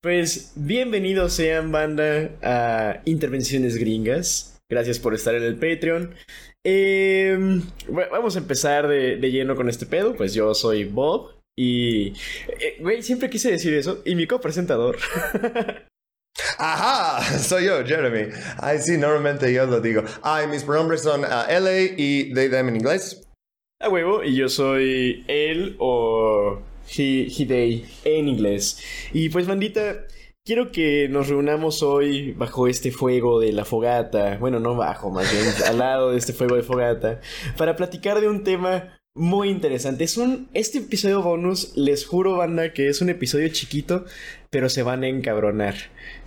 Pues bienvenidos sean banda a Intervenciones Gringas. Gracias por estar en el Patreon. Em, vamos a empezar de, lleno con este pedo. Pues yo soy Bob y... Eh, güey, siempre quise decir eso. Y mi copresentador. Ajá, soy yo, Jeremy. Ay, sí, normalmente yo lo digo. Ay, mis pronombres son uh, LA y they, them en inglés. A huevo, y yo soy él o he, he, en inglés. Y pues, bandita, quiero que nos reunamos hoy bajo este fuego de la fogata. Bueno, no bajo, más bien al lado de este fuego de fogata. Para platicar de un tema muy interesante. Es un. Este episodio bonus, les juro, banda, que es un episodio chiquito, pero se van a encabronar.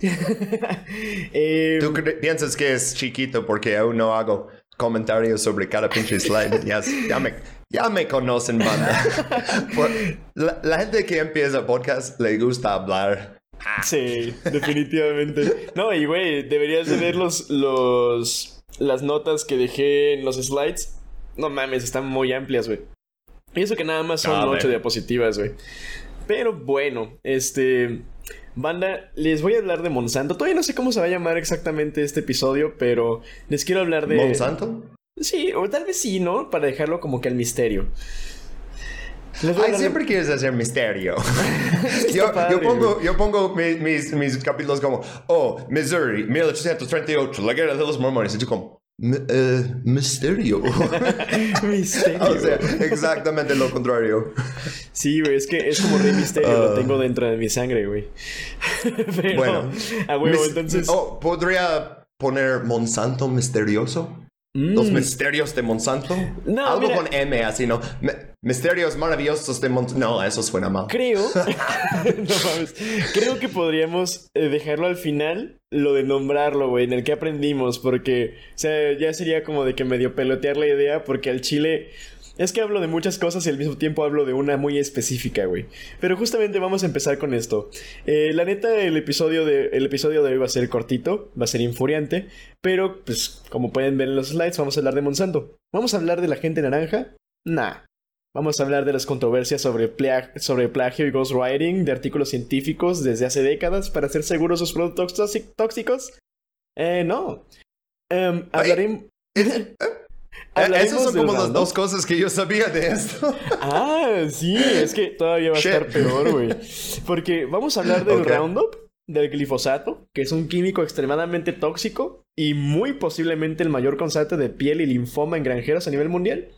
eh, ¿Tú piensas que es chiquito porque aún no hago comentarios sobre cada pinche slide? ya, ya me conocen, banda. la, la, gente que empieza podcast le gusta hablar. Sí, definitivamente. No, y güey, deberías de ver los, los, las notas que dejé en los slides no mames, están muy amplias, güey. Y eso que nada más son ocho diapositivas, güey. Pero bueno, este. Banda, les voy a hablar de Monsanto. Todavía no sé cómo se va a llamar exactamente este episodio, pero les quiero hablar de. ¿Monsanto? Sí, o tal vez sí, ¿no? Para dejarlo como que al misterio. Ay, siempre quieres hacer misterio. yo, yo, pongo, yo pongo mis, mis, capítulos como, oh, Missouri, 1838, la guerra de los mormones. Y tú como, eh, misterio. misterio. o sea, exactamente lo contrario. Sí, güey, es que es como Rey Misterio, lo ah. tengo dentro de mi sangre, güey. bueno, a huevo, entonces. Oh, ¿podría poner Monsanto misterioso? Los mm. misterios de Monsanto. No, Algo con M, así, ¿no? misterios maravillosos de Monsanto. No, eso suena mal. Creo. no mames. Creo que podríamos eh, dejarlo al final, lo de nombrarlo, güey, en el que aprendimos, porque, o sea, ya sería como de que medio pelotear la idea, porque al chile. Es que hablo de muchas cosas y al mismo tiempo hablo de una muy específica, güey. Pero justamente vamos a empezar con esto. Eh, la neta, el episodio, de, el episodio de hoy va a ser cortito, va a ser infuriante, pero pues como pueden ver en los slides, vamos a hablar de Monsanto. ¿Vamos a hablar de la gente naranja? Nah. Vamos a hablar de las controversias sobre, sobre plagio y ghostwriting de artículos científicos desde hace décadas para hacer seguros sus productos tóxicos. Eh, no. Um, hablaremos... Eh, esas son como las dos cosas que yo sabía de esto. Ah, sí, es que todavía va a estar peor, güey. Porque vamos a hablar del Roundup, del glifosato, que es un químico extremadamente tóxico y muy posiblemente el mayor causante de piel y linfoma en granjeros a nivel mundial.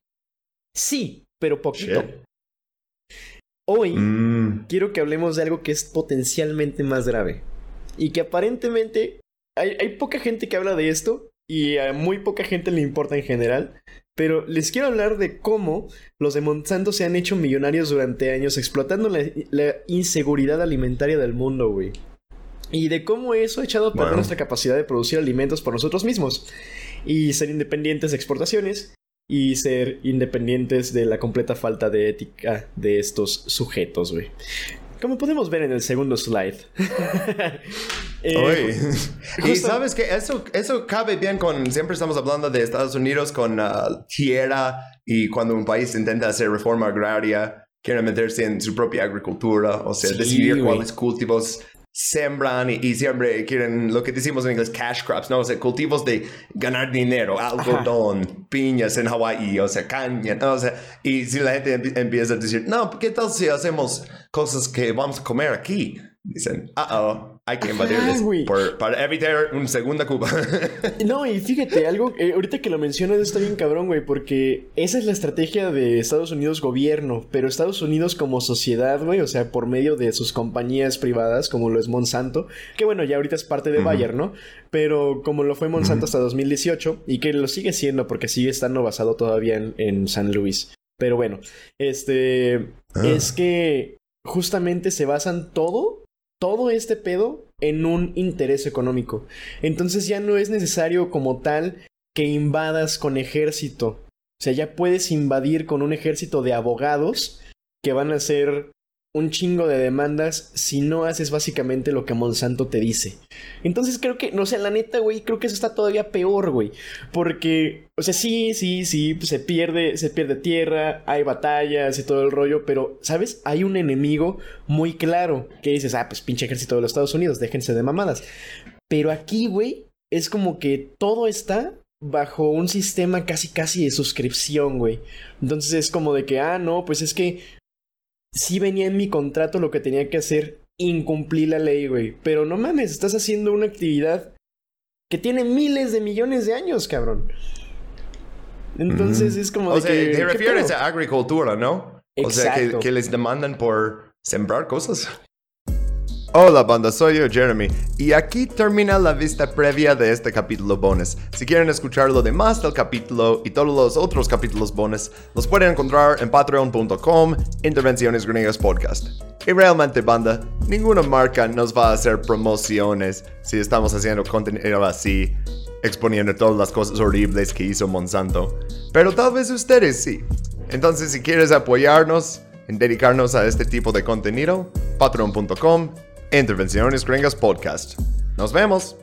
Sí, pero poquito. Hoy mm. quiero que hablemos de algo que es potencialmente más grave y que aparentemente hay, hay poca gente que habla de esto y a muy poca gente le importa en general. Pero les quiero hablar de cómo los de Monsanto se han hecho millonarios durante años explotando la, inseguridad alimentaria del mundo, güey. Y de cómo eso ha echado a perder nuestra capacidad de producir alimentos por nosotros mismos. Y ser independientes de exportaciones. Y ser independientes de la completa falta de ética de estos sujetos, güey. Como podemos ver en el segundo slide. eh, y sabes que eso, eso cabe bien con, siempre estamos hablando de Estados Unidos con uh, tierra y cuando un país intenta hacer reforma agraria, quiere meterse en su propia agricultura, o sea, decidir cuáles cultivos sembran y, siempre quieren lo que decimos en inglés cash crops, ¿no? O sea, cultivos de ganar dinero, algodón, piñas en Hawái, o sea, caña, ¿no? O sea, y si la gente empieza a decir, no, ¿qué tal si hacemos cosas que vamos a comer aquí? Dicen, ah, oh hay que invadirles para evitar una segunda Cuba. no, y fíjate, algo, eh, ahorita que lo mencionas está bien cabrón, güey, porque esa es la estrategia de Estados Unidos gobierno, pero Estados Unidos como sociedad, güey, o sea, por medio de sus compañías privadas, como lo es Monsanto, que bueno, ya ahorita es parte de Bayer, ¿no? Pero como lo fue Monsanto hasta 2018, y que lo sigue siendo porque sigue estando basado todavía en, en San Luis. Pero bueno, este, ah. es que justamente se basan todo todo este pedo en un interés económico. Entonces ya no es necesario como tal que invadas con ejército. O sea, ya puedes invadir con un ejército de abogados que van a ser un chingo de demandas si no haces básicamente lo que Monsanto te dice. Entonces creo que, no sé, la neta, güey, creo que eso está todavía peor, güey. Porque, o sea, sí, sí, sí, pues se pierde, se pierde tierra, hay batallas y todo el rollo, pero, ¿sabes? Hay un enemigo muy claro que dices, ah, pues pinche ejército de los Estados Unidos, déjense de mamadas. Pero aquí, güey, es como que todo está bajo un sistema casi casi de suscripción, güey. Entonces es como de que, ah, no, pues es que sí venía en mi contrato lo que tenía que hacer, incumplir la ley, güey. Pero no mames, estás haciendo una actividad que tiene miles de millones de años, cabrón. Entonces es como... O sea, te refieres a agricultura, ¿no? O sea, que, que les demandan por sembrar cosas. Hola banda, soy yo Jeremy y aquí termina la vista previa de este capítulo bonus. Si quieren escuchar lo demás del capítulo y todos los otros capítulos bonus, los pueden encontrar en patreon.com Intervenciones Griegas Podcast. Y realmente banda, ninguna marca nos va a hacer promociones si estamos haciendo contenido así, exponiendo todas las cosas horribles que hizo Monsanto. Pero tal vez ustedes sí. Entonces si quieres apoyarnos en dedicarnos a este tipo de contenido, patreon.com Intervenciones Gringas Podcast. Nos vemos.